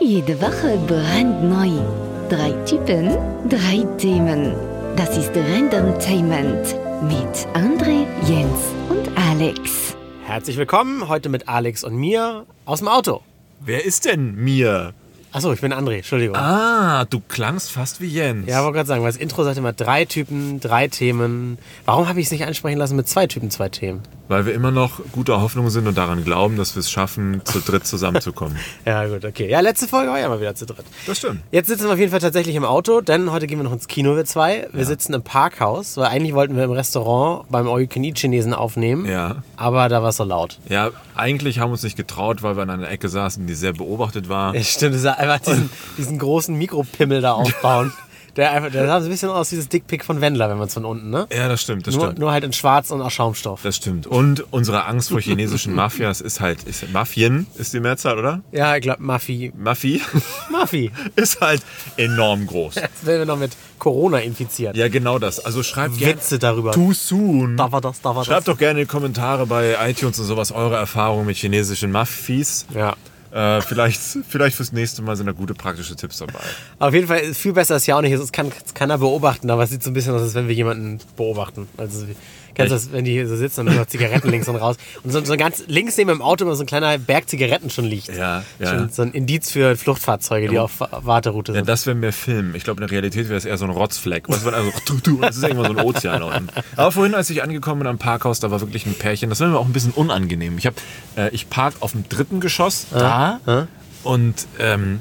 Jede Woche brandneu. Drei Typen, drei Themen. Das ist Randomtainment mit André, Jens und Alex. Herzlich willkommen heute mit Alex und mir aus dem Auto. Wer ist denn mir? Achso, ich bin André, Entschuldigung. Ah, du klangst fast wie Jens. Ja, wollte gerade sagen, weil das Intro sagt immer drei Typen, drei Themen. Warum habe ich es nicht ansprechen lassen mit zwei Typen, zwei Themen? Weil wir immer noch guter Hoffnung sind und daran glauben, dass wir es schaffen, zu dritt zusammenzukommen. Ja, gut, okay. Ja, letzte Folge war ja mal wieder zu dritt. Das stimmt. Jetzt sitzen wir auf jeden Fall tatsächlich im Auto, denn heute gehen wir noch ins Kino, wir zwei. Wir sitzen im Parkhaus, weil eigentlich wollten wir im Restaurant beim All-You-Can-Eat-Chinesen aufnehmen. Ja. Aber da war es so laut. Ja, eigentlich haben wir uns nicht getraut, weil wir an einer Ecke saßen, die sehr beobachtet war. Ja, stimmt, einfach diesen, diesen großen Mikropimmel da aufbauen. Der, einfach, der sah so ein bisschen aus wie das Dickpick von Wendler, wenn man es von unten, ne? Ja, das stimmt, das Nur, stimmt. nur halt in schwarz und aus Schaumstoff. Das stimmt. Und unsere Angst vor chinesischen Mafias ist halt, ist Mafien ist die Mehrzahl, oder? Ja, ich glaube, Maffi. Mafia Maffi. ist halt enorm groß. Jetzt werden wir noch mit Corona infiziert. Ja, genau das. Also schreibt gerne. Witze darüber. Too soon. Da war das, da war Schreibt das. doch gerne in die Kommentare bei iTunes und sowas eure Erfahrungen mit chinesischen Mafis. Ja. Äh, vielleicht, vielleicht fürs nächste Mal sind da gute praktische Tipps dabei. Auf jeden Fall, viel besser ist ja auch nicht. Es kann es keiner beobachten, aber es sieht so ein bisschen aus, als wenn wir jemanden beobachten. Also, kennst du das, wenn die hier so sitzen und immer Zigaretten links und raus. Und so, so ganz links neben dem Auto immer so ein kleiner Berg Zigaretten schon liegt. Ja, ja. Schon so ein Indiz für Fluchtfahrzeuge, die auf Warteroute Ja, sind. das wäre mehr Film. Ich glaube, in der Realität wäre es eher so ein Rotzfleck. Was also, das ist irgendwann so ein Ozean unten. Aber vorhin, als ich angekommen bin am Parkhaus, da war wirklich ein Pärchen. Das war mir auch ein bisschen unangenehm. Ich, hab, äh, ich park auf dem dritten Geschoss da und ähm,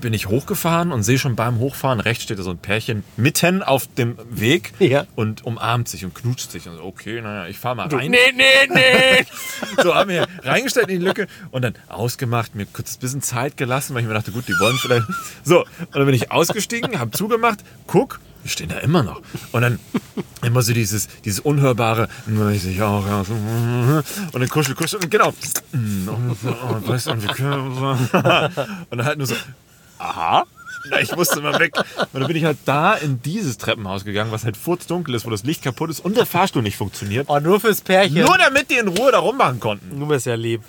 bin ich hochgefahren und sehe schon beim Hochfahren, rechts steht da so ein Pärchen mitten auf dem Weg Ja. und umarmt sich und knutscht sich. Und so, okay, naja, ich fahre mal rein. nee, nee, nee. So haben wir reingestellt in die Lücke und dann ausgemacht, mir kurz ein bisschen Zeit gelassen, weil ich mir dachte, gut, die wollen vielleicht. So, und dann bin ich ausgestiegen, habe zugemacht, guck, die stehen da immer noch. Und dann immer so dieses, dieses unhörbare, und dann ich so, ja, ja, so, und dann kuschel, kuschel, und genau. Wir und dann halt nur so, aha. Na, ich musste mal weg. Und dann bin ich halt da in dieses Treppenhaus gegangen, was halt furzdunkel ist, wo das Licht kaputt ist und der Fahrstuhl nicht funktioniert. Oh, nur fürs Pärchen. Nur damit die in Ruhe da rummachen konnten. Du bist ja lieb.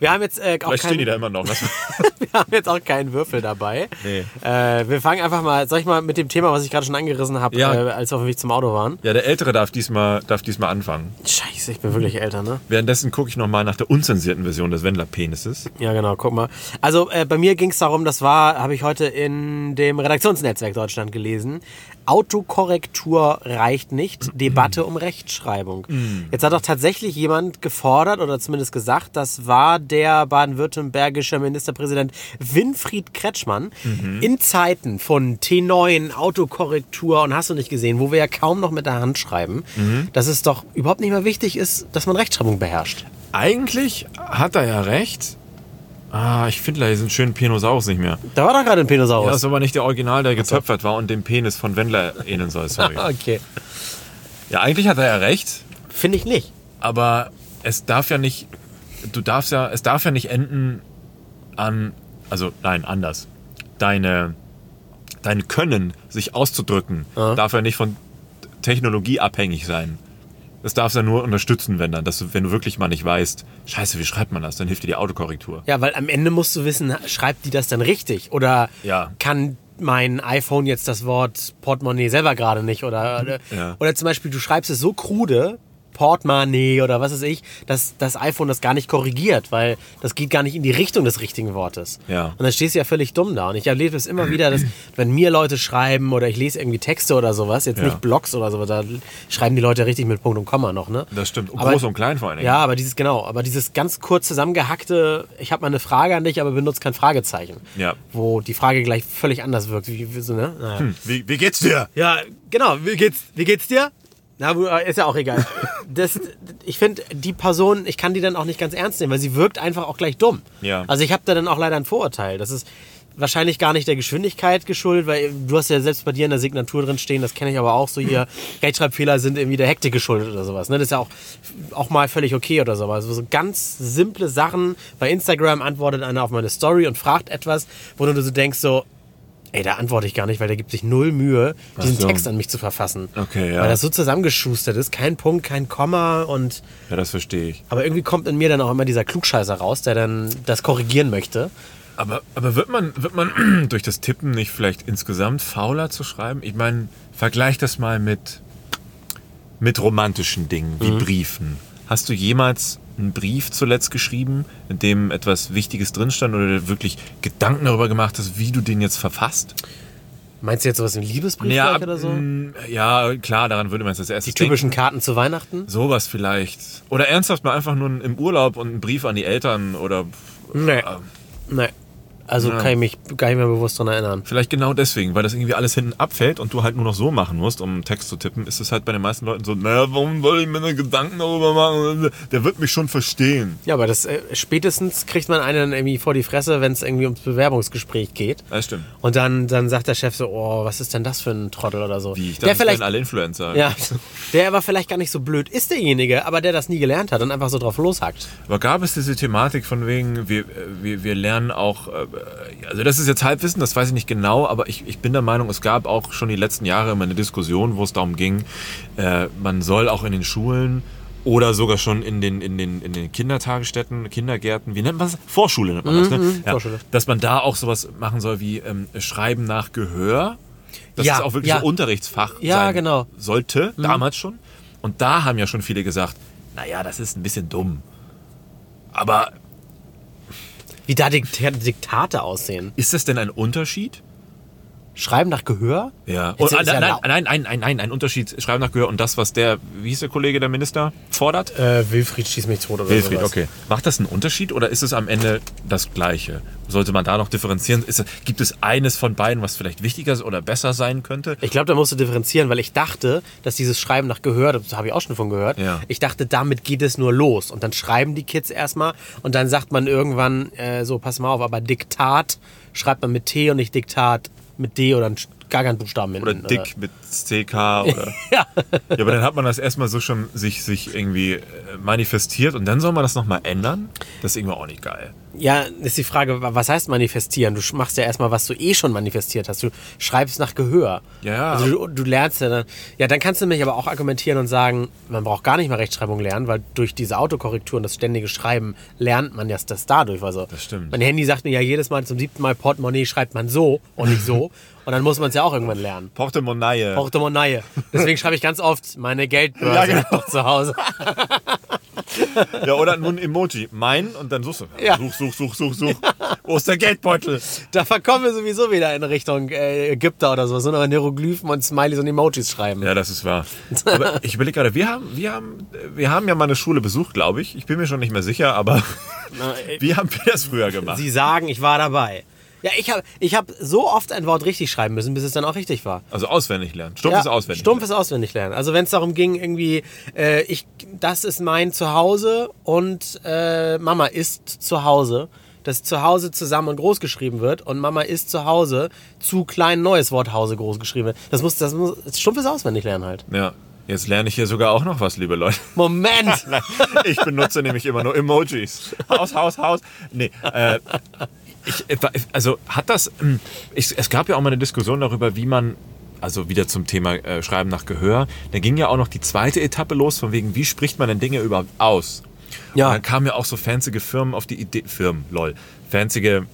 Wir haben jetzt äh, auch Vielleicht stehen die keinen, da immer noch. Das- wir haben jetzt auch keinen Würfel dabei. Nee. Äh, wir fangen einfach mal, soll ich mal mit dem Thema, was ich gerade schon angerissen habe, Ja. äh, als wir auf dem Weg zum Auto waren? Ja, der Ältere darf diesmal, darf diesmal anfangen. Scheiße, ich bin wirklich älter, ne? Währenddessen gucke ich nochmal nach der unzensierten Version des Wendler-Penises. Ja, genau, guck mal. Also äh, bei mir ging es darum, das war, habe ich heute in dem Redaktionsnetzwerk Deutschland gelesen. Autokorrektur reicht nicht. Debatte um Rechtschreibung. Jetzt hat doch tatsächlich jemand gefordert oder zumindest gesagt, das war der baden-württembergische Ministerpräsident Winfried Kretschmann. In Zeiten von T9, Autokorrektur und hast du nicht gesehen, wo wir ja kaum noch mit der Hand schreiben, dass es doch überhaupt nicht mehr wichtig ist, dass man Rechtschreibung beherrscht. Eigentlich hat er ja recht. Ah, ich finde leider diesen schönen Penosaurus nicht mehr. Da war doch gerade ein Penosaurus. Ja, das ist aber nicht der Original, der getöpfert war und dem Penis von Wendler ähneln soll. Sorry. Okay. Ja, eigentlich hat er ja recht, Finde ich nicht. aber es darf ja nicht, du darfst ja, es darf ja nicht enden an, also nein, anders. Deine, dein Können, sich auszudrücken, darf ja nicht von Technologie abhängig sein. Das darfst ja nur unterstützen, wenn dann, dass du, wenn du wirklich mal nicht weißt, scheiße, wie schreibt man das, dann hilft dir die Autokorrektur. Ja, weil am Ende musst du wissen, schreibt die das dann richtig? Oder Ja. kann mein iPhone jetzt das Wort Portemonnaie selber gerade nicht? Oder, oder, Ja. oder zum Beispiel, du schreibst es so krude, Portemonnaie oder was weiß ich, dass das iPhone das gar nicht korrigiert, weil das geht gar nicht in die Richtung des richtigen Wortes. Ja. Und dann stehst du ja völlig dumm da. Und ich erlebe es immer wieder, dass wenn mir Leute schreiben oder ich lese irgendwie Texte oder sowas, jetzt Ja. nicht Blogs oder sowas, da schreiben die Leute richtig mit Punkt und Komma noch, ne? Das stimmt. Aber- Groß und klein vor allen Dingen. Ja, aber dieses, genau, aber dieses ganz kurz zusammengehackte, ich habe mal eine Frage an dich, aber benutzt kein Fragezeichen. Ja. Wo die Frage gleich völlig anders wirkt. Wie, so, ne? Naja. Wie, wie geht's dir? Ja, genau. Wie geht's, wie geht's dir? Na, wo- ist ja auch egal. Das, ich finde, die Person, ich kann die dann auch nicht ganz ernst nehmen, weil sie wirkt einfach auch gleich dumm. Ja. Also ich habe da dann auch leider ein Vorurteil. Das ist wahrscheinlich gar nicht der Geschwindigkeit geschuldet, weil du hast ja selbst bei dir in der Signatur drin stehen, das kenne ich aber auch so hier, Rechtschreibfehler sind irgendwie der Hektik geschuldet oder sowas. Ne? Das ist ja auch, auch mal völlig okay oder sowas. Also so ganz simple Sachen. Bei Instagram antwortet einer auf meine Story und fragt etwas, wo du so denkst so, ey, da antworte ich gar nicht, weil der gibt sich null Mühe, diesen so. Text an mich zu verfassen. Okay, ja. Weil das so zusammengeschustert ist, kein Punkt, kein Komma und Ja, das verstehe ich. aber irgendwie kommt in mir dann auch immer dieser Klugscheißer raus, der dann das korrigieren möchte. Aber, aber wird, man, wird man durch das Tippen nicht vielleicht insgesamt fauler zu schreiben? Ich meine, vergleich das mal mit, mit romantischen Dingen wie Briefen. Hast du jemals einen Brief zuletzt geschrieben, in dem etwas Wichtiges drin stand oder wirklich Gedanken darüber gemacht hast, wie du den jetzt verfasst? Meinst du jetzt sowas im Liebesbrief Ja, oder so? mm, ja, klar, daran würde man es als erstes Die typischen Karten zu Weihnachten? denken. Sowas vielleicht. Oder ernsthaft mal einfach nur im Urlaub und einen Brief an die Eltern oder Nee. äh, Nee. Also Ja. kann ich mich gar nicht mehr bewusst daran erinnern. Vielleicht genau deswegen, weil das irgendwie alles hinten abfällt und du halt nur noch so machen musst, um einen Text zu tippen, ist es halt bei den meisten Leuten so, naja, warum soll ich mir eine Gedanken darüber machen? Der wird mich schon verstehen. Ja, aber das äh, spätestens kriegt man einen dann irgendwie vor die Fresse, wenn es irgendwie ums Bewerbungsgespräch geht. Das stimmt. Und dann, dann sagt der Chef so, oh, was ist denn das für ein Trottel oder so. Wie ich der dachte, vielleicht, alle Influencer. ja, der aber vielleicht gar nicht so blöd ist derjenige, aber der das nie gelernt hat und einfach so drauf loshackt. Aber gab es diese Thematik von wegen, wir, wir, wir lernen auch, äh, also das ist jetzt Halbwissen, das weiß ich nicht genau, aber ich, ich bin der Meinung, es gab auch schon die letzten Jahre immer eine Diskussion, wo es darum ging, äh, man soll auch in den Schulen oder sogar schon in den, in den, in den Kindertagesstätten, Kindergärten, wie nennt man das? Vorschule nennt man das, ne? Ja, Vorschule. dass man da auch sowas machen soll wie ähm, Schreiben nach Gehör. Dass Ja, es auch wirklich ja. so Unterrichtsfach Ja, sein genau. sollte, damals schon. Und da haben ja schon viele gesagt, naja, das ist ein bisschen dumm. Aber Wie da Dikta Diktate aussehen. ist das denn ein Unterschied? Schreiben nach Gehör? Ja. Und, ist ja nein, lau- nein, nein, nein, nein, ein Unterschied. Schreiben nach Gehör und das, was der, wie hieß der Kollege, der Minister, fordert? Äh, Wilfried schießt mich tot oder Wilfried, sowas. okay. Macht das einen Unterschied oder ist es am Ende das Gleiche? Sollte man da noch differenzieren? Ist, gibt es eines von beiden, was vielleicht wichtiger oder besser sein könnte? Ich glaube, da musst du differenzieren, weil ich dachte, dass dieses Schreiben nach Gehör, das habe ich auch schon von gehört, Ja. ich dachte, damit geht es nur los. Und dann schreiben die Kids erstmal und dann sagt man irgendwann, äh, so, pass mal auf, aber Diktat schreibt man mit T und nicht Diktat mit D oder ein- gar keinen Buchstaben Oder hinten. dick mit CK oder. Ja. Ja, aber dann hat man das erstmal so schon sich, sich irgendwie äh, manifestiert und dann soll man das nochmal ändern? Das ist irgendwie auch nicht geil. Ja, ist die Frage, was heißt manifestieren? Du machst ja erstmal, was du eh schon manifestiert hast. Du schreibst nach Gehör. Ja. Also du, du lernst ja dann. Ja, dann kannst du mich aber auch argumentieren und sagen, man braucht gar nicht mehr Rechtschreibung lernen, weil durch diese Autokorrektur und das ständige Schreiben lernt man ja das dadurch. Also Das stimmt. Mein Handy sagt mir ja jedes Mal zum siebten Mal Portemonnaie schreibt man so und nicht so. und dann muss man es ja auch irgendwann lernen. Portemonnaie. Portemonnaie. Deswegen schreibe ich ganz oft meine Geldbörse Ja, genau. noch zu Hause. Ja, oder nur ein Emoji. Mein und dann suchst du. Ja. Such, such, such, such, such. Wo ist der Geldbeutel? Da verkommen wir sowieso wieder in Richtung äh, Ägypter oder so. So noch Hieroglyphen und Smileys und Emojis schreiben. Ja, das ist wahr. Aber ich überlege gerade, wir haben, wir, haben, wir haben ja mal eine Schule besucht, glaube ich. Ich bin mir schon nicht mehr sicher, aber Na, äh, wie haben wir das früher gemacht? Sie sagen, ich war dabei. Ja, ich habe ich hab so oft ein Wort richtig schreiben müssen, bis es dann auch richtig war. Also auswendig lernen. Stumpf ja, ist auswendig. Stumpf ist auswendig lernen. Also wenn es darum ging, irgendwie, äh, ich, das ist mein Zuhause und äh, Mama ist zu Hause. Dass Zuhause zusammen und groß geschrieben wird und Mama ist zu Hause zu klein neues Wort Hause groß geschrieben wird. Das muss, das muss, Stumpf ist auswendig lernen halt. Ja. Jetzt lerne ich hier sogar auch noch was, liebe Leute. Moment! Ich benutze nämlich immer nur Emojis. Haus, Haus, Haus. Nee, äh, ich, also hat das, ähm, ich, es gab ja auch mal eine Diskussion darüber, wie man, also wieder zum Thema äh, Schreiben nach Gehör, da ging ja auch noch die zweite Etappe los, von wegen, wie spricht man denn Dinge überhaupt aus? Ja. Und dann kamen ja auch so fanzige Firmen auf die Idee, Firmen, lol, fanzige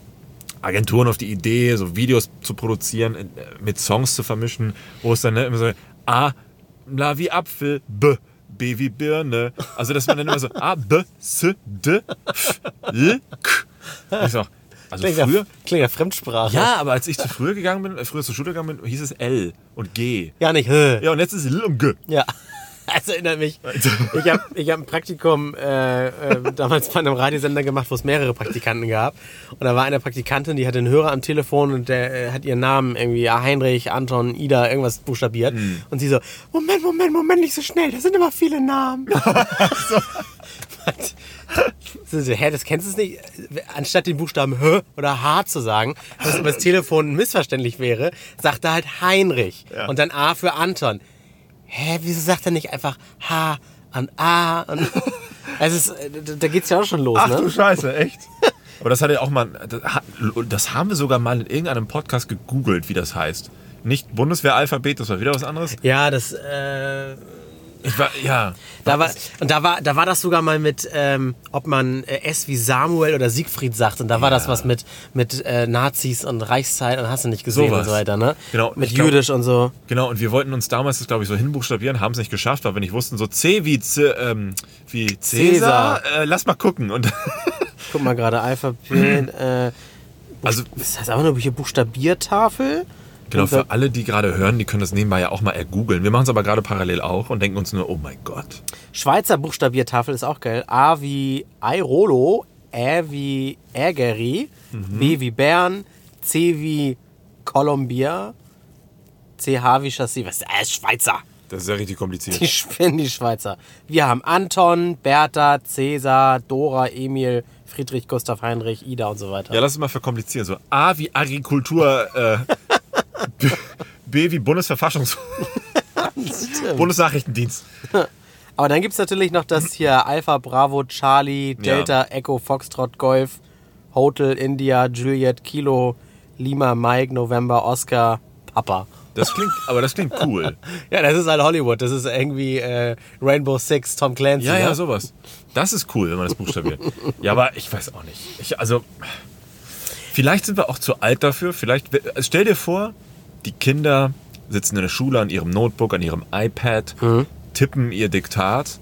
Agenturen auf die Idee, so Videos zu produzieren, äh, mit Songs zu vermischen, wo es dann ne, immer so, A, La wie Apfel, B, B wie Birne. Also, dass man dann immer so A, B, S, D, F, L, K. Ich so, also Klingt ja, früher. klingt ja Fremdsprache. Ja, aber als ich zu früher gegangen bin, äh, früher zur Schule gegangen bin, hieß es L und G. Ja, nicht. Hä. Ja, und jetzt ist es L und G. Ja. Das erinnert mich. Ich habe ich hab ein Praktikum äh, äh, damals bei einem Radiosender gemacht, wo es mehrere Praktikanten gab. Und da war eine Praktikantin, die hatte einen Hörer am Telefon und der äh, hat ihren Namen irgendwie ja, Heinrich, Anton, Ida, irgendwas buchstabiert. Und sie so, Moment, Moment, Moment, nicht so schnell, das sind immer viele Namen. so, so, hä, das kennst du nicht? Anstatt den Buchstaben H oder H zu sagen, was über das Telefon missverständlich wäre, sagt er halt Heinrich. Ja. Und dann A für Anton. Hä, wieso sagt er nicht einfach H und A? Und es ist, äh, da- geht's ja auch schon los, Ach ne? du Scheiße, echt? Aber das hat ja auch mal, das haben wir sogar mal in irgendeinem Podcast gegoogelt, wie das heißt. Nicht Bundeswehralphabet, das war wieder was anderes. Ja, das, äh, Ich war, ja. Da war, und da war, da war das sogar mal mit, ähm, ob man äh, S wie Samuel oder Siegfried sagt. Und da war Ja. das was mit, mit äh, Nazis und Reichszeit und hast du nicht gesehen Sowas. und so weiter, ne? Genau, Mit glaub- Jüdisch und so. Genau, und wir wollten uns damals das, glaube ich, so hinbuchstabieren, haben es nicht geschafft, weil wir nicht wussten, so C wie, C, ähm, wie Cäsar, Äh, lass mal gucken. Und Guck mal gerade, Alphabet, äh, also, das heißt einfach nur hier Buchstabiertafel. Genau, für alle, die gerade hören, die können das nebenbei ja auch mal ergoogeln. Wir machen es aber gerade parallel auch und denken uns nur, oh mein Gott. Schweizer Buchstabiertafel ist auch geil. A wie Airolo, Ä wie Ägeri, Mhm. B wie Bern, C wie Columbia, CH wie Chassis. Was ist das? Schweizer. Das ist ja richtig kompliziert. Die spinnen die Schweizer. Wir haben Anton, Bertha, Cäsar, Dora, Emil, Friedrich, Gustav, Heinrich, Ida und so weiter. Ja, lass es mal verkomplizieren. So A wie Agrikultur, äh, B, B wie Bundesverfassungs... Bundesnachrichtendienst. Aber dann gibt es natürlich noch das hier Alpha, Bravo, Charlie, Delta, Echo, Foxtrot, Golf, Hotel, India, Juliet, Kilo, Lima, Mike, November, Oscar, Papa. Das klingt, aber das klingt cool. Ja, das ist halt Hollywood. Das ist irgendwie äh, Rainbow Six, Tom Clancy. Ja, ne? ja, sowas. Das ist cool, wenn man das buchstabiert. ja, aber ich weiß auch nicht. Ich, also, vielleicht sind wir auch zu alt dafür. Vielleicht, stell dir vor, die Kinder sitzen in der Schule an ihrem Notebook, an ihrem iPad, tippen ihr Diktat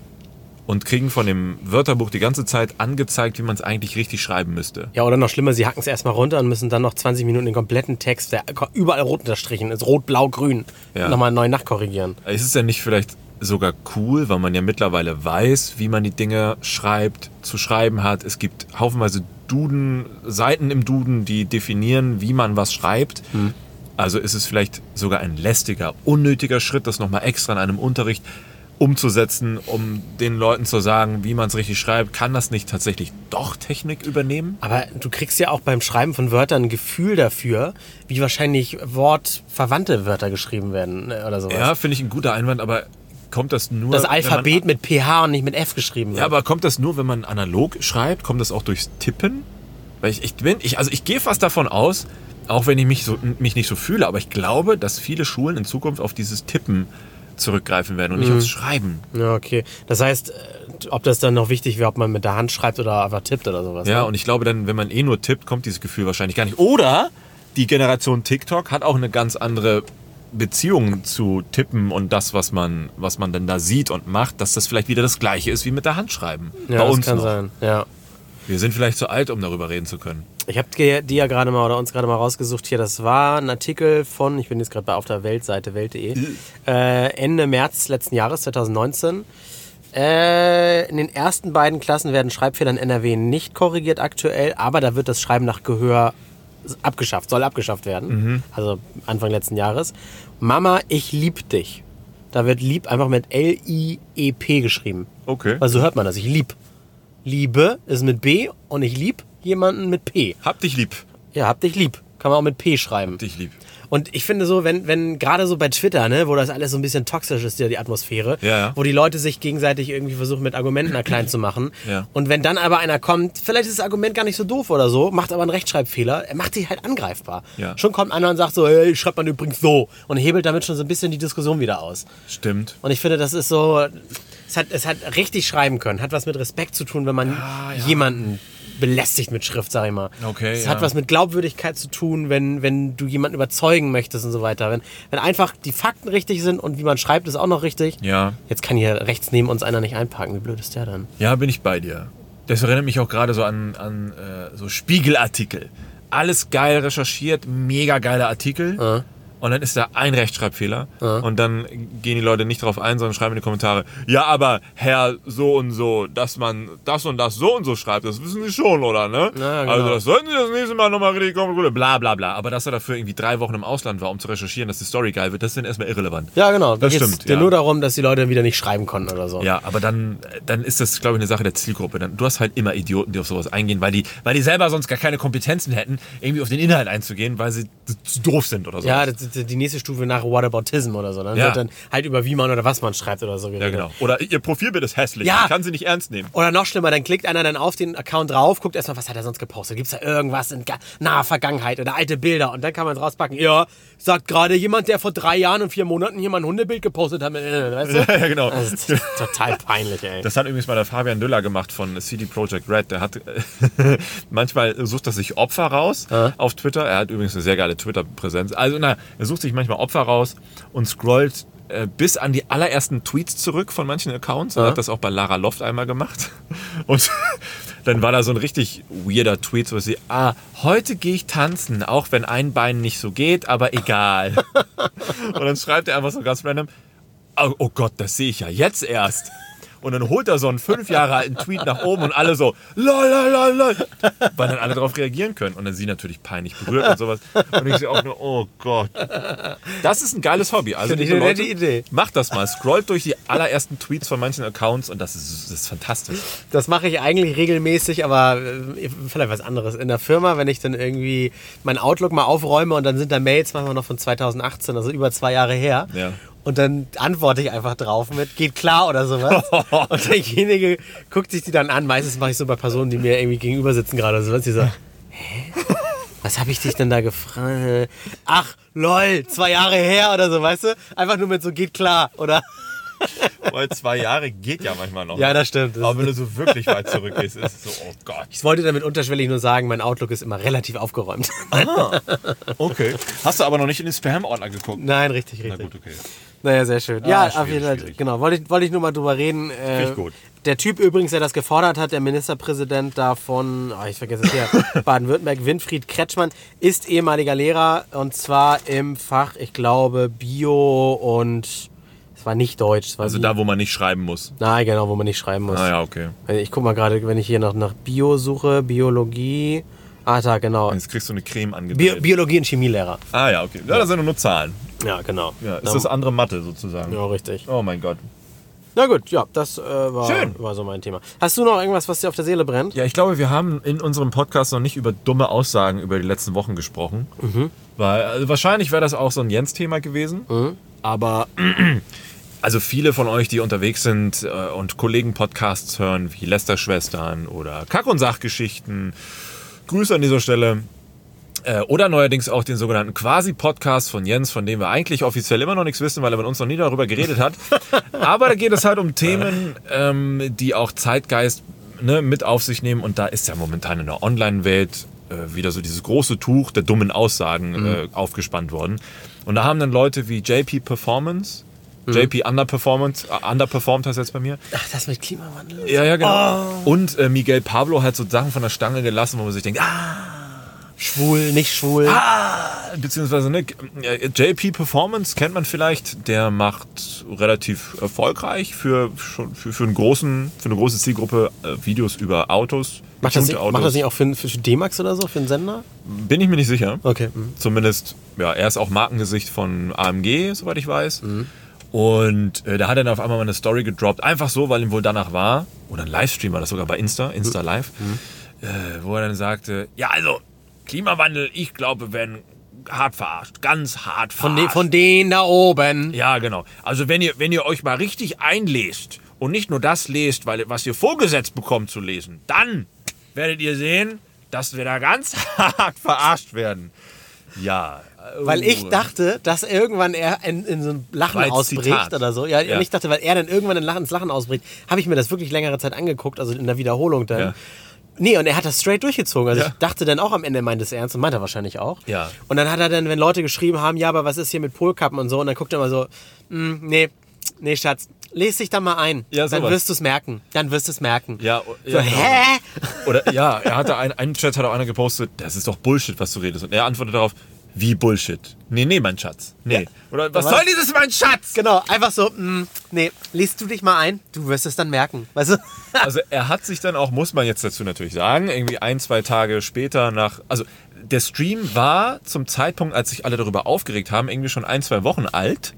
und kriegen von dem Wörterbuch die ganze Zeit angezeigt, wie man es eigentlich richtig schreiben müsste. Ja, oder noch schlimmer, sie hacken es erstmal runter und müssen dann noch 20 Minuten den kompletten Text, der überall rot unterstrichen ist, rot, blau, grün, Ja. nochmal neu nachkorrigieren. Ist es denn nicht vielleicht sogar cool, weil man ja mittlerweile weiß, wie man die Dinge schreibt, zu schreiben hat. Es gibt haufenweise Duden, Seiten im Duden, die definieren, wie man was schreibt. Also ist es vielleicht sogar ein lästiger, unnötiger Schritt, das nochmal extra in einem Unterricht umzusetzen, um den Leuten zu sagen, wie man es richtig schreibt. Kann das nicht tatsächlich doch Technik übernehmen? Aber du kriegst ja auch beim Schreiben von Wörtern ein Gefühl dafür, wie wahrscheinlich wortverwandte Wörter geschrieben werden äh, oder sowas. Ja, finde ich ein guter Einwand, aber kommt das nur... das wenn man- Alphabet mit PH und nicht mit F geschrieben wird. Ja, aber kommt das nur, wenn man analog schreibt? Kommt das auch durchs Tippen? Weil ich, ich bin, ich, also ich gehe fast davon aus, auch wenn ich mich, so, mich nicht so fühle, aber ich glaube, dass viele Schulen in Zukunft auf dieses Tippen zurückgreifen werden und nicht aufs Schreiben. Ja, okay. Das heißt, äh, ob das dann noch wichtig wäre, ob man mit der Hand schreibt oder einfach tippt oder sowas. Ja, ne? und ich glaube dann, wenn man eh nur tippt, kommt dieses Gefühl wahrscheinlich gar nicht. Oder die Generation TikTok hat auch eine ganz andere Beziehung zu Tippen und das, was man, was man denn da sieht und macht, dass das vielleicht wieder das Gleiche ist wie mit der Hand schreiben. ja, Bei das uns kann noch. sein. Ja. Wir sind vielleicht zu alt, um darüber reden zu können. Ich habe die ja gerade mal oder uns gerade mal rausgesucht hier. Das war ein Artikel von, ich bin jetzt gerade bei auf der Weltseite, welt.de, äh, Ende März letzten Jahres, 2019. Äh, in den ersten beiden Klassen werden Schreibfehler in NRW nicht korrigiert aktuell, aber da wird das Schreiben nach Gehör abgeschafft, soll abgeschafft werden. Also Anfang letzten Jahres. Mama, ich lieb dich. Da wird lieb einfach mit L-I-E-P geschrieben. Okay. Also so hört man das. Ich lieb. Liebe ist mit B und ich lieb jemanden mit P. Hab dich lieb. Ja, hab dich lieb. Kann man auch mit P schreiben. Dich lieb. Und ich finde so, wenn, wenn gerade so bei Twitter, ne, wo das alles so ein bisschen toxisch ist, ja, die Atmosphäre, Ja, ja. wo die Leute sich gegenseitig irgendwie versuchen, mit Argumenten klein zu machen. Ja. Und wenn dann aber einer kommt, vielleicht ist das Argument gar nicht so doof oder so, macht aber einen Rechtschreibfehler, er macht sich halt angreifbar. Ja. Schon kommt einer und sagt so, hey, schreibt man übrigens so. Und hebelt damit schon so ein bisschen die Diskussion wieder aus. Stimmt. Und ich finde, das ist so, es hat, es hat richtig schreiben können, hat was mit Respekt zu tun, wenn man jemanden belästigt mit Schrift, sag ich mal. Okay, Es ja. hat was mit Glaubwürdigkeit zu tun, wenn, wenn du jemanden überzeugen möchtest und so weiter. Wenn, wenn einfach die Fakten richtig sind und wie man schreibt, ist auch noch richtig. Ja. Jetzt kann hier rechts neben uns einer nicht einparken. Wie blöd ist der dann? Ja, bin ich bei dir. Das erinnert mich auch gerade so an, an äh, so Spiegelartikel. Alles geil recherchiert, mega geile Artikel. Und dann ist da ein Rechtschreibfehler. Und dann gehen die Leute nicht drauf ein, sondern schreiben in die Kommentare, ja, aber Herr so und so, dass man das und das so und so schreibt, das wissen Sie schon, oder? Ne? Ja, genau. Also das sollten Sie das nächste Mal nochmal richtig kommen. Bla bla bla. Aber dass er dafür irgendwie drei Wochen im Ausland war, um zu recherchieren, dass die Story geil wird, das ist dann erstmal irrelevant. Ja, genau. Da Das stimmt, ja. nur darum, dass die Leute wieder nicht schreiben konnten oder so. Ja, aber dann, dann ist das, glaube ich, eine Sache der Zielgruppe. Dann, du hast halt immer Idioten, die auf sowas eingehen, weil die, weil die selber sonst gar keine Kompetenzen hätten, irgendwie auf den Inhalt einzugehen, weil sie zu doof sind oder so. Ja, das, die, nächste Stufe nach Whataboutism oder so. Dann Ja. wird dann halt über wie man oder was man schreibt oder so Ja, geredet. genau. Oder ihr Profilbild ist hässlich. Ja. Ich kann sie nicht ernst nehmen. Oder noch schlimmer, dann klickt einer dann auf den Account drauf, guckt erstmal, was hat er sonst gepostet. Gibt es da irgendwas in naher Vergangenheit oder alte Bilder? Und dann kann man es rauspacken. Ja, sagt gerade jemand, der vor drei Jahren und vier Monaten hier mal ein Hundebild gepostet hat. Weißt du? Ja, genau. Das ist total peinlich, ey. Das hat übrigens mal der Fabian Düller gemacht von CD Projekt Red. Der hat manchmal sucht er sich Opfer raus auf Twitter. Er hat übrigens eine sehr geile Twitter-Präsenz. Also na, er sucht sich manchmal Opfer raus und scrollt äh, bis an die allerersten Tweets zurück von manchen Accounts. Er hat das auch bei Lara Loft einmal gemacht. Und dann war da so ein richtig weirder Tweet, so sie, ah, heute gehe ich tanzen, auch wenn ein Bein nicht so geht, aber egal. und dann schreibt er einfach so ganz random, oh, oh Gott, das sehe ich ja jetzt erst. Und dann holt er so einen fünf Jahre alten Tweet nach oben und alle so, lol. Weil dann alle darauf reagieren können. Und dann sie natürlich peinlich berührt und sowas. Und ich sehe auch nur, oh Gott. Das ist ein geiles Hobby. Also Finde ich eine nette Idee. Macht das mal. Scrollt durch die allerersten Tweets von manchen Accounts und das ist, das ist fantastisch. Das mache ich eigentlich regelmäßig, aber äh, vielleicht was anderes. In der Firma, wenn ich dann irgendwie mein Outlook mal aufräume und dann sind da Mails manchmal noch von 2018, also über zwei Jahre her. Ja. Und dann antworte ich einfach drauf mit, geht klar oder sowas. und derjenige guckt sich die dann an. Meistens mache ich so bei Personen, die mir irgendwie gegenüber sitzen gerade. oder sowas. Die so, hä? Was habe ich dich denn da gefragt? Ach, lol, zwei Jahre her oder so, weißt du? Einfach nur mit so, geht klar, oder? Weil zwei Jahre geht ja manchmal noch. Ja, das stimmt. Aber wenn du so wirklich weit zurückgehst, ist es so, oh Gott. Ich wollte damit unterschwellig nur sagen, mein Outlook ist immer relativ aufgeräumt. Okay. Hast du aber noch nicht in den Spam-Ordner geguckt? Nein, richtig, Na richtig. gut, okay. Naja, sehr schön. Ah, ja, auf jeden Fall. Genau, wollte ich, wollte ich nur mal drüber reden. Äh, Finde ich gut. Der Typ übrigens, der das gefordert hat, der Ministerpräsident da von, oh, ich vergesse es hier, Baden-Württemberg, Winfried Kretschmann, ist ehemaliger Lehrer und zwar im Fach, ich glaube, Bio und es war nicht Deutsch. Es war Also da, wo man nicht schreiben muss. Nein, genau, wo man nicht schreiben muss. Ah ja, okay. Ich guck mal gerade, wenn ich hier noch nach Bio suche, Biologie. Ah, da, genau. Jetzt kriegst du eine Creme Bio, angedreht. Biologie und Chemielehrer. ah ja, okay. Ja, das sind nur Zahlen. Ja, genau. Ja, ist Da- das andere Mathe sozusagen. ja, richtig. Oh mein Gott. Na gut, ja, das äh, war, Schön. war so mein Thema. Hast du noch irgendwas, was dir auf der Seele brennt? Ja, ich glaube, wir haben in unserem Podcast noch nicht über dumme Aussagen über die letzten Wochen gesprochen. Weil also wahrscheinlich wäre das auch so ein Jens-Thema gewesen. Aber also viele von euch, die unterwegs sind äh, und Kollegen-Podcasts hören, wie Lester-Schwestern oder Kack- und Sachgeschichten, Grüße an dieser Stelle. Äh, Oder neuerdings auch den sogenannten Quasi-Podcast von Jens, von dem wir eigentlich offiziell immer noch nichts wissen, weil er mit uns noch nie darüber geredet hat. Aber da geht es halt um Themen, ähm, die auch Zeitgeist ne, mit auf sich nehmen. Und da ist ja momentan in der Online-Welt äh, wieder so dieses große Tuch der dummen Aussagen äh, aufgespannt worden. Und da haben dann Leute wie JP Performance, JP Underperformance, äh, Underperformed heißt jetzt bei mir, Ach, das mit Klimawandel. ja, ja, genau. Und äh, Miguel Pablo hat so Sachen von der Stange gelassen, wo man sich denkt, ah, Schwul, nicht schwul. beziehungsweise ne, äh, JP Performance kennt man vielleicht, der macht relativ erfolgreich für, für, für, einen großen, für eine große Zielgruppe äh, Videos über Autos. macht, das nicht, Autos. macht das nicht auch für, für D-Max oder so, für einen Sender? Bin ich mir nicht sicher. Okay. mhm. Zumindest, ja, er ist auch Markengesicht von AMG, soweit ich weiß. Mhm. Und äh, da hat er dann auf einmal mal eine Story gedroppt, einfach so, weil ihm wohl danach war. Oder ein Livestream war das sogar bei Insta, Insta Mhm. Live, äh, wo er dann sagte, ja, also Klimawandel, ich glaube, wir werden hart verarscht, ganz hart verarscht. Von, de, von denen da oben. Ja, genau. Also wenn ihr, wenn ihr euch mal richtig einlest und nicht nur das lest, weil, was ihr vorgesetzt bekommt zu lesen, dann werdet ihr sehen, dass wir da ganz hart verarscht werden. Ja. Weil ich uh. dachte, dass irgendwann er in, in so ein Lachen War als ausbricht Zitat. oder so. Ja, Ja. Ich dachte, weil er dann irgendwann in Lachen, ins Lachen ausbricht, habe ich mir das wirklich längere Zeit angeguckt, also in der Wiederholung dann. Ja. Nee, und er hat das straight durchgezogen. Also Ja. ich dachte dann auch am Ende, er meint es ernst und meint er wahrscheinlich auch. Ja. Und dann hat er dann, wenn Leute geschrieben haben, ja, aber was ist hier mit Polkappen und so, und dann guckt er mal so, "Mm, nee, nee, Schatz, lese dich da mal ein. Ja, dann wirst du es merken. Dann wirst du es merken. Ja, So, ja, genau. hä? Oder ja, er hatte einen, einen Chat hat auch einer gepostet, das ist doch Bullshit, was du redest. Und er antwortet darauf, wie Bullshit? Nee, nee, mein Schatz. Nee. Ja. Oder was soll dieses mein Schatz? Genau, einfach so, mm, nee, liest du dich mal ein, du wirst es dann merken. Weißt du? Also er hat sich dann auch, muss man jetzt dazu natürlich sagen, irgendwie ein, zwei Tage später nach, also der Stream war zum Zeitpunkt, als sich alle darüber aufgeregt haben, irgendwie schon ein, zwei Wochen alt.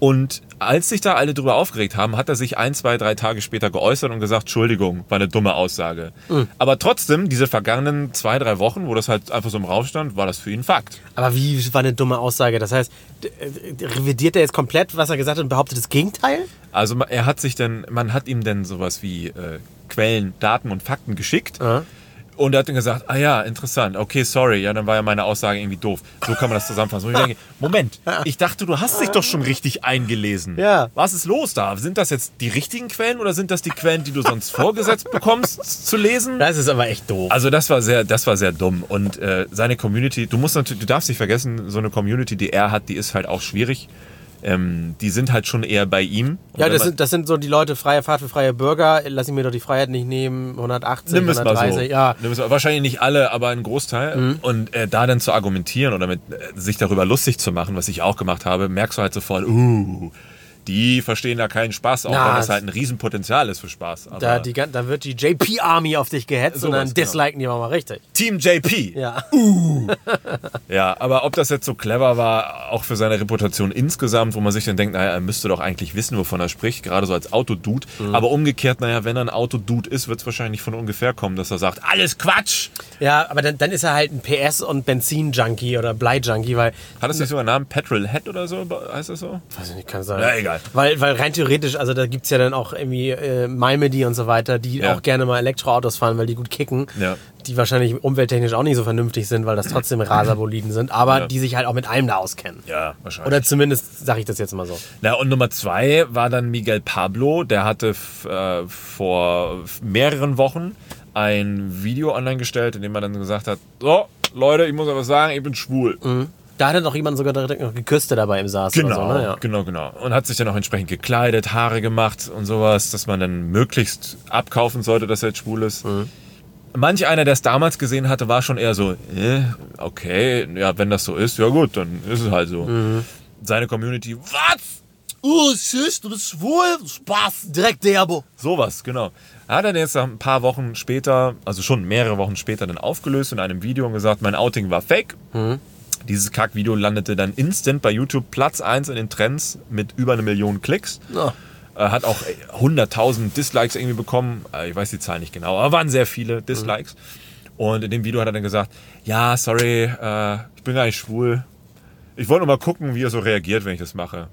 Und als sich da alle drüber aufgeregt haben, hat er sich ein, zwei, drei Tage später geäußert und gesagt, Entschuldigung, war eine dumme Aussage. Aber trotzdem, diese vergangenen zwei, drei Wochen, wo das halt einfach so im Raum stand, war das für ihn Fakt. Aber wie war eine dumme Aussage? Das heißt, revidiert er jetzt komplett, was er gesagt hat und behauptet das Gegenteil? Also er hat sich dann, man hat ihm dann sowas wie äh, Quellen, Daten und Fakten geschickt. Ja. Und er hat dann gesagt, ah ja, interessant, okay, sorry, ja, dann war ja meine Aussage irgendwie doof. So kann man das zusammenfassen. Und ich denke, Moment, ich dachte, du hast dich doch schon richtig eingelesen. Ja. Was ist los da? Sind das jetzt die richtigen Quellen oder sind das die Quellen, die du sonst vorgesetzt bekommst zu lesen? Das ist aber echt doof. Also das war sehr, das war sehr dumm. Und äh, seine Community, du musst natürlich, du darfst nicht vergessen, so eine Community, die er hat, die ist halt auch schwierig. Ähm, die sind halt schon eher bei ihm. Und ja, das sind, das sind so die Leute, freie Fahrt für freie Bürger. Lass ich mir doch die Freiheit nicht nehmen. 180, Nimm es mal so. 130, ja. Nimm es mal, wahrscheinlich nicht alle, aber ein Großteil. Und äh, da dann zu argumentieren oder mit, äh, sich darüber lustig zu machen, was ich auch gemacht habe, merkst du halt sofort, uh, die verstehen da keinen Spaß, auch Na, wenn das es- halt ein Riesenpotenzial ist für Spaß. Da, die, da wird die JP Army auf dich gehetzt und dann genau. disliken die mal richtig. Team JP. Ja. Ja, aber ob das jetzt so clever war, auch für seine Reputation insgesamt, wo man sich dann denkt, naja, er müsste doch eigentlich wissen, wovon er spricht, gerade so als Autodude. Aber umgekehrt, naja, wenn er ein Autodude ist, wird es wahrscheinlich von ungefähr kommen, dass er sagt, alles Quatsch. Ja, aber dann, dann ist er halt ein PS- und Benzin-Junkie oder Blei-Junkie, weil Hat das nicht sogar einen Namen? Petrolhead oder so? Heißt das so? Weiß ich nicht, kann sein. Ja, egal. Weil, weil rein theoretisch, also da gibt es ja dann auch irgendwie äh, Malmedy und so weiter, die Ja. auch gerne mal Elektroautos fahren, weil die gut kicken. Ja. Die wahrscheinlich umwelttechnisch auch nicht so vernünftig sind, weil das trotzdem Raserboliden sind, aber Ja. die sich halt auch mit allem da auskennen. Ja, wahrscheinlich. Oder zumindest sage ich das jetzt mal so. Na, und Nummer zwei war dann Miguel Pablo. Der hatte äh, vor mehreren Wochen ein Video online gestellt, in dem er dann gesagt hat, so, Leute, ich muss aber sagen, ich bin schwul. Da hat dann auch jemand sogar direkt noch geküsst, der dabei im saß. Genau, Oder so, ne? ja. genau, genau. Und hat sich dann auch entsprechend gekleidet, Haare gemacht und sowas, dass man dann möglichst abkaufen sollte, dass er jetzt schwul ist. Mhm. Manch einer, der es damals gesehen hatte, war schon eher so, äh, okay, ja, wenn das so ist, ja gut, dann ist es halt so. Mhm. Seine Community, was? Oh, tschüss, du bist schwul? Spaß, direkt Derbo. Sowas, genau. Hat er jetzt ein paar Wochen später, also schon mehrere Wochen später, dann aufgelöst in einem Video und gesagt, mein Outing war fake. Dieses Kackvideo landete dann instant bei YouTube Platz 1 in den Trends mit über eine Million Klicks. Ja. Äh, Hat auch äh, 100.000 Dislikes irgendwie bekommen. Äh, Ich weiß die Zahl nicht genau, aber waren sehr viele Dislikes. Und in dem Video hat er dann gesagt, ja, sorry, äh, ich bin gar nicht schwul. Ich wollte nur mal gucken, wie er so reagiert, wenn ich das mache.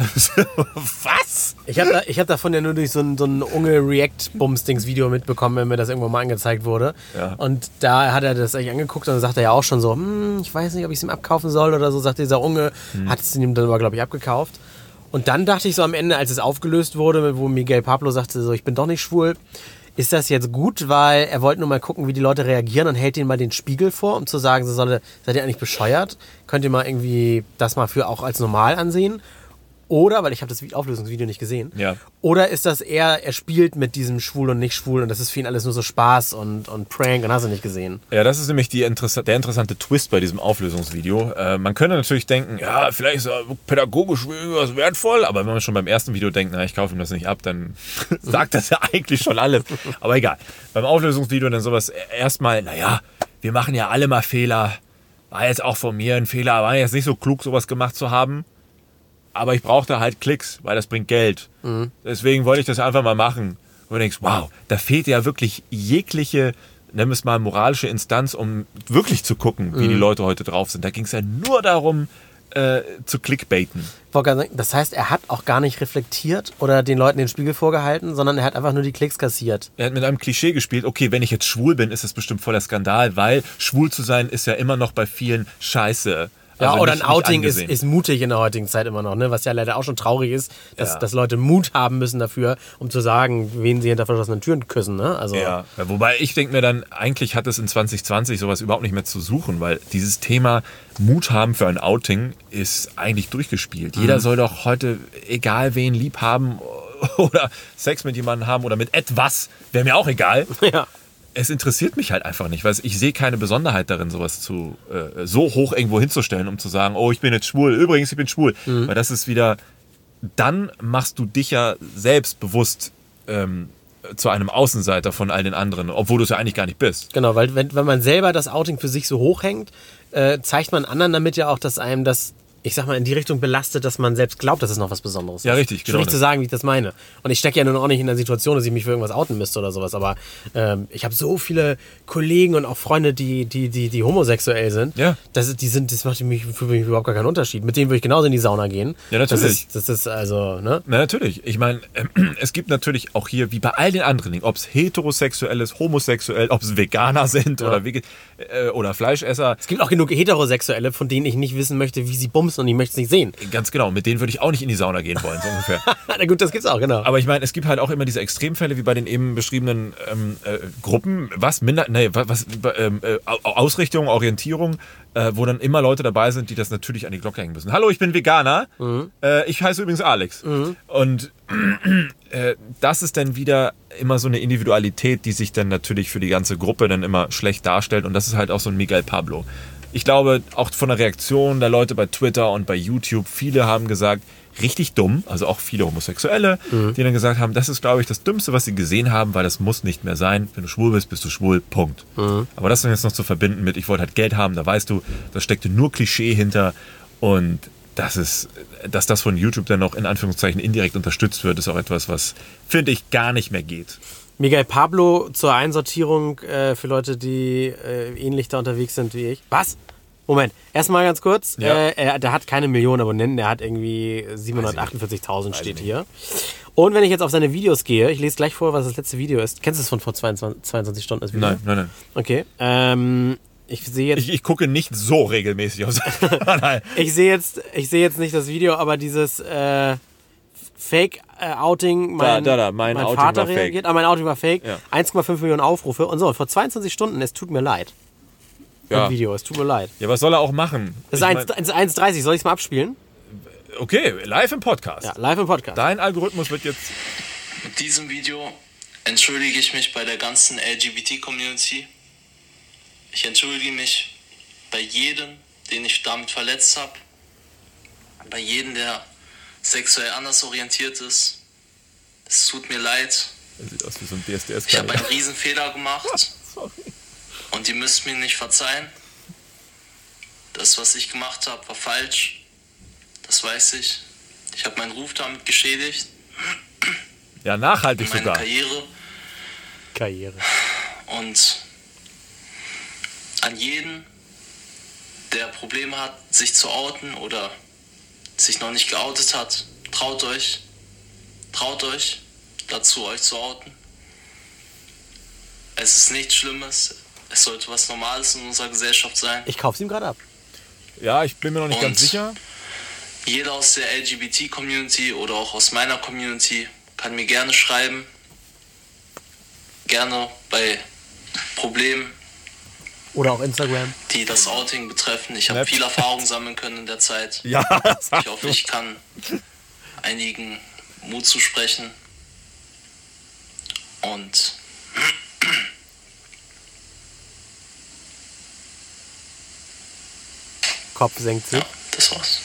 Was? Ich habe da, ich hab davon ja nur durch so ein, so ein Unge-React-Bums-Dings-Video mitbekommen, wenn mir das irgendwo mal angezeigt wurde. Ja. Und da hat er das eigentlich angeguckt und dann sagt er ja auch schon so, hm, ich weiß nicht, ob ich es ihm abkaufen soll oder so, sagt dieser Unge, hat es ihm dann aber, glaube ich, abgekauft. Und dann dachte ich so am Ende, als es aufgelöst wurde, wo Miguel Pablo sagte so, ich bin doch nicht schwul, ist das jetzt gut, weil er wollte nur mal gucken, wie die Leute reagieren und hält ihnen mal den Spiegel vor, um zu sagen, so solle, seid ihr eigentlich bescheuert? Könnt ihr mal irgendwie das mal für auch als normal ansehen? Oder, weil ich habe das Vi- Auflösungsvideo nicht gesehen, Ja. oder ist das eher, er spielt mit diesem schwul und nicht schwul und das ist für ihn alles nur so Spaß und, und Prank und hast du nicht gesehen? Ja, das ist nämlich die interessa der interessante Twist bei diesem Auflösungsvideo. Äh, man könnte natürlich denken, ja, vielleicht ist er pädagogisch was wertvoll, aber wenn man schon beim ersten Video denkt, na, ich kaufe ihm das nicht ab, dann sagt das ja eigentlich schon alles. Aber egal. Beim Auflösungsvideo dann sowas erstmal, naja, wir machen ja alle mal Fehler. War jetzt auch von mir ein Fehler, war jetzt nicht so klug, sowas gemacht zu haben. Aber ich brauchte halt Klicks, weil das bringt Geld. Deswegen wollte ich das einfach mal machen. Und du denkst, wow, da fehlt ja wirklich jegliche, nennen wir es mal, moralische Instanz, um wirklich zu gucken, wie die Leute heute drauf sind. Da ging es ja nur darum, äh, zu clickbaiten. Das heißt, er hat auch gar nicht reflektiert oder den Leuten den Spiegel vorgehalten, sondern er hat einfach nur die Klicks kassiert. Er hat mit einem Klischee gespielt, okay, wenn ich jetzt schwul bin, ist das bestimmt voller Skandal, weil schwul zu sein ist ja immer noch bei vielen scheiße. Ja, Also oder ein Outing ist, ist mutig in der heutigen Zeit immer noch, ne? was ja leider auch schon traurig ist, dass, Ja. dass Leute Mut haben müssen dafür, um zu sagen, wen sie hinter verschlossenen Türen küssen. Ne? Also, Ja, ja, wobei ich denke mir dann, eigentlich hat es in 2020 sowas überhaupt nicht mehr zu suchen, weil dieses Thema Mut haben für ein Outing ist eigentlich durchgespielt. Jeder soll doch heute, egal wen lieb haben oder Sex mit jemandem haben oder mit etwas, wäre mir auch egal. ja. Es interessiert mich halt einfach nicht, weil ich sehe keine Besonderheit darin, sowas zu äh, so hoch irgendwo hinzustellen, um zu sagen, oh, ich bin jetzt schwul. Übrigens, ich bin schwul. Weil das ist wieder, dann machst du dich ja selbst bewusst ähm, zu einem Außenseiter von all den anderen, obwohl du es ja eigentlich gar nicht bist. Genau, weil wenn, wenn man selber das Outing für sich so hochhängt, äh, zeigt man anderen damit ja auch, dass einem das ich sag mal, in die Richtung belastet, dass man selbst glaubt, dass es noch was Besonderes Ja, ist. richtig, Schwierig genau zu sagen, wie ich das meine. Und ich stecke ja nun auch nicht in der Situation, dass ich mich für irgendwas outen müsste oder sowas. Aber ähm, ich habe so viele Kollegen und auch Freunde, die, die, die, die homosexuell sind. Ja. Das, die sind, das macht für mich, für mich überhaupt gar keinen Unterschied. Mit denen würde ich genauso in die Sauna gehen. Ja, natürlich. Das ist, das ist also, ne? Na, natürlich. Ich meine, es gibt natürlich auch hier, wie bei all den anderen Dingen, ob es heterosexuell ist, homosexuell, ob es Veganer sind oder, Vege äh, oder Fleischesser. Es gibt auch genug Heterosexuelle, von denen ich nicht wissen möchte, wie sie bumsen und ich möchte es nicht sehen. Ganz genau, mit denen würde ich auch nicht in die Sauna gehen wollen, so ungefähr. Na gut, das gibt's auch, genau. Aber ich meine, es gibt halt auch immer diese Extremfälle, wie bei den eben beschriebenen ähm, äh, Gruppen. Was? Minder, nee, was? ähm, äh, Au- Ausrichtung, Orientierung, äh, wo dann immer Leute dabei sind, die das natürlich an die Glocke hängen müssen. Hallo, ich bin Veganer. Äh, ich heiße übrigens Alex. Und äh, das ist dann wieder immer so eine Individualität, die sich dann natürlich für die ganze Gruppe dann immer schlecht darstellt. Und das ist halt auch so ein Miguel Pablo. Ich glaube, auch von der Reaktion der Leute bei Twitter und bei YouTube, viele haben gesagt, richtig dumm, also auch viele Homosexuelle, die dann gesagt haben, das ist, glaube ich, das Dümmste, was sie gesehen haben, weil das muss nicht mehr sein. Wenn du schwul bist, bist du schwul, Punkt. Aber das dann jetzt noch zu verbinden mit, ich wollte halt Geld haben, da weißt du, da steckte nur Klischee hinter und das ist, dass das von YouTube dann noch in Anführungszeichen indirekt unterstützt wird, ist auch etwas, was, finde ich, gar nicht mehr geht. Miguel Pablo zur Einsortierung äh, für Leute, die äh, ähnlich da unterwegs sind wie ich. Was? Moment, erstmal ganz kurz. Ja. Äh, er, der hat keine Millionen Abonnenten, der hat irgendwie 748.000 steht hier. Und wenn ich jetzt auf seine Videos gehe, ich lese gleich vor, was das letzte Video ist. Kennst du es von vor 22, 22 Stunden? Das Video? Nein, nein, nein. Okay. Ähm, ich sehe jetzt. Ich, ich gucke nicht so regelmäßig auf seinen Kanal. Ich sehe jetzt, ich sehe jetzt nicht das Video, aber dieses äh, Fake-Outing, mein, Da, da, da, mein Outing Vater reagiert, ah, mein Outing war fake, Ja. 1,5 Millionen Aufrufe und so, vor 22 Stunden, es tut mir leid. Ja. Im Video, es tut mir leid. ja, was soll er auch machen? Das ist mein- 1 1,30, soll ich es mal abspielen? okay, live im Podcast. Ja, live im Podcast. Dein Algorithmus wird jetzt. Mit diesem Video entschuldige ich mich bei der ganzen LGBT-Community. Ich entschuldige mich bei jedem, den ich damit verletzt habe. Bei jedem, der sexuell anders orientiert ist. Es tut mir leid. Er sieht aus wie so ein DSDS. Ich habe einen riesen Fehler gemacht. Und ihr müsst mir nicht verzeihen. Das, was ich gemacht habe, war falsch. Das weiß ich. Ich habe meinen Ruf damit geschädigt. Ja, nachhaltig Meine sogar. Karriere. Karriere. Und an jeden, der Probleme hat, sich zu outen oder sich noch nicht geoutet hat, traut euch. Traut euch dazu, euch zu outen. Es ist nichts Schlimmes. Es sollte was Normales in unserer Gesellschaft sein. Ich kauf's ihm gerade ab. Ja, ich bin mir noch nicht ganz Und- sicher. Jeder aus der LGBT-Community oder auch aus meiner Community kann mir gerne schreiben. Gerne bei Problemen, Oder auch Instagram. die das Outing betreffen. Ich habe viel Erfahrung sammeln können in der Zeit. Ja, Ich hoffe, ich kann einigen Mut zusprechen. Und Kopf senkt sich. ja, das war's.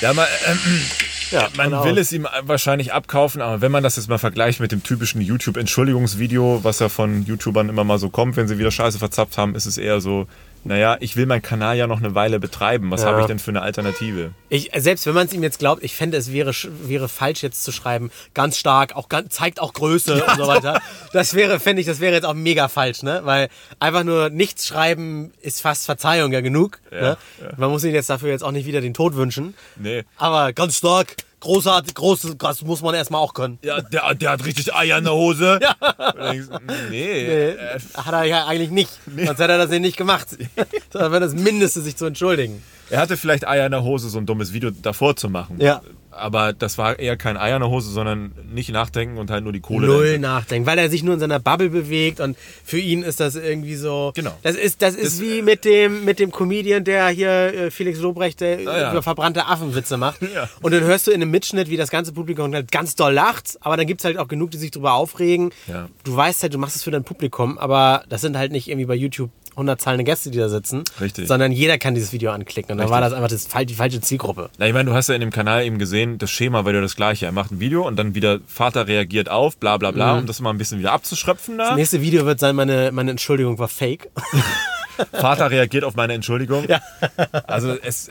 Ja, man, ähm, Ja, man genau. will es ihm wahrscheinlich abkaufen, aber wenn man das jetzt mal vergleicht mit dem typischen YouTube-Entschuldigungsvideo, was ja von YouTubern immer mal so kommt, wenn sie wieder Scheiße verzapft haben, ist es eher so, naja, ich will meinen Kanal ja noch eine Weile betreiben. Was Ja. habe ich denn für eine Alternative? Ich, selbst wenn man es ihm jetzt glaubt, ich fände, es wäre, wäre falsch jetzt zu schreiben, ganz stark, auch ganz, zeigt auch Größe und so weiter. Das wäre, fände ich, das wäre jetzt auch mega falsch, ne? Weil einfach nur nichts schreiben ist fast Verzeihung ja genug. Ja, ne? ja. Man muss ihn jetzt dafür jetzt auch nicht wieder den Tod wünschen. Nee. Aber ganz stark, großartig, groß, das muss man erstmal auch können. Ja, der, der hat richtig Eier in der Hose. Ja. Nee. Äh, hat er ja eigentlich nicht. Sonst hätte er das nicht gemacht. Sondern wäre das Mindeste, sich zu entschuldigen. Er hatte vielleicht Eier in der Hose, so ein dummes Video davor zu machen. Ja. Aber das war eher kein Eier in der Hose, sondern nicht nachdenken und halt nur die Kohle. Null dahinter. nachdenken, weil er sich nur in seiner Bubble bewegt und für ihn ist das irgendwie so. Genau. Das ist, das ist Das- wie mit dem, mit dem Comedian, der hier äh, Felix Lobrecht, der Ah, ja. über verbrannte Affenwitze macht. Ja. Und dann hörst du in einem Mitschnitt, wie das ganze Publikum halt ganz doll lacht, aber dann gibt es halt auch genug, die sich drüber aufregen. Ja. Du weißt halt, du machst es für dein Publikum, aber das sind halt nicht irgendwie bei YouTube 100 zahlende Gäste, die da sitzen, Richtig. sondern jeder kann dieses Video anklicken. Und dann Richtig. war das einfach das, die falsche Zielgruppe. Na, ich meine, du hast ja in dem Kanal eben gesehen, das Schema war ja das gleiche. Er macht ein Video und dann wieder Vater reagiert auf, bla bla bla, um das mal ein bisschen wieder abzuschröpfen da. Das nächste Video wird sein, meine, meine Entschuldigung war fake. Vater reagiert auf meine Entschuldigung. Also es,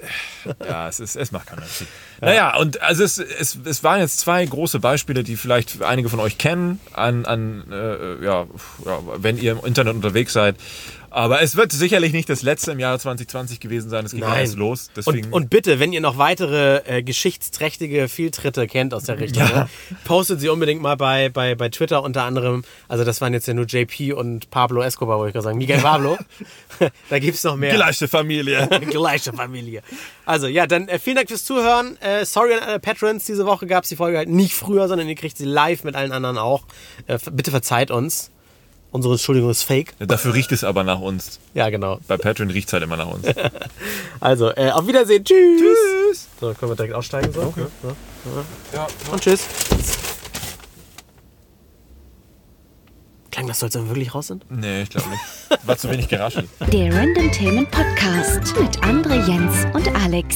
ja, es, ist, es macht keinen Unterschied. Naja, und also es, es, es waren jetzt zwei große Beispiele, die vielleicht einige von euch kennen, an, an äh, ja, ja, wenn ihr im Internet unterwegs seid. Aber es wird sicherlich nicht das letzte im Jahre 2020 gewesen sein. Es ging erst los. Und, und bitte, wenn ihr noch weitere äh, geschichtsträchtige Fehltritte kennt aus der Richtung, Ja. ne, postet sie unbedingt mal bei, bei, bei Twitter unter anderem. Also das waren jetzt ja nur JP und Pablo Escobar, wollte ich gerade sagen. Miguel Pablo. da gibt es noch mehr. gleiche Familie. Gleiche Familie. Also ja, dann äh, vielen Dank fürs Zuhören. Äh, sorry an alle Patrons. Diese Woche gab es die Folge halt nicht früher, sondern ihr kriegt sie live mit allen anderen auch. Äh, bitte verzeiht uns. Unsere Entschuldigung ist fake. Dafür riecht es aber nach uns. Ja, genau. Bei Patreon riecht es halt immer nach uns. Also, äh, auf Wiedersehen. Tschüss. Tschüss. So, können wir direkt aussteigen. So. Okay. Ja, Und tschüss. Klang das so, als wenn wir wirklich raus sind? nee, ich glaube nicht. War zu wenig geraschelt. Der Random Themen Podcast mit André, Jens und Alex.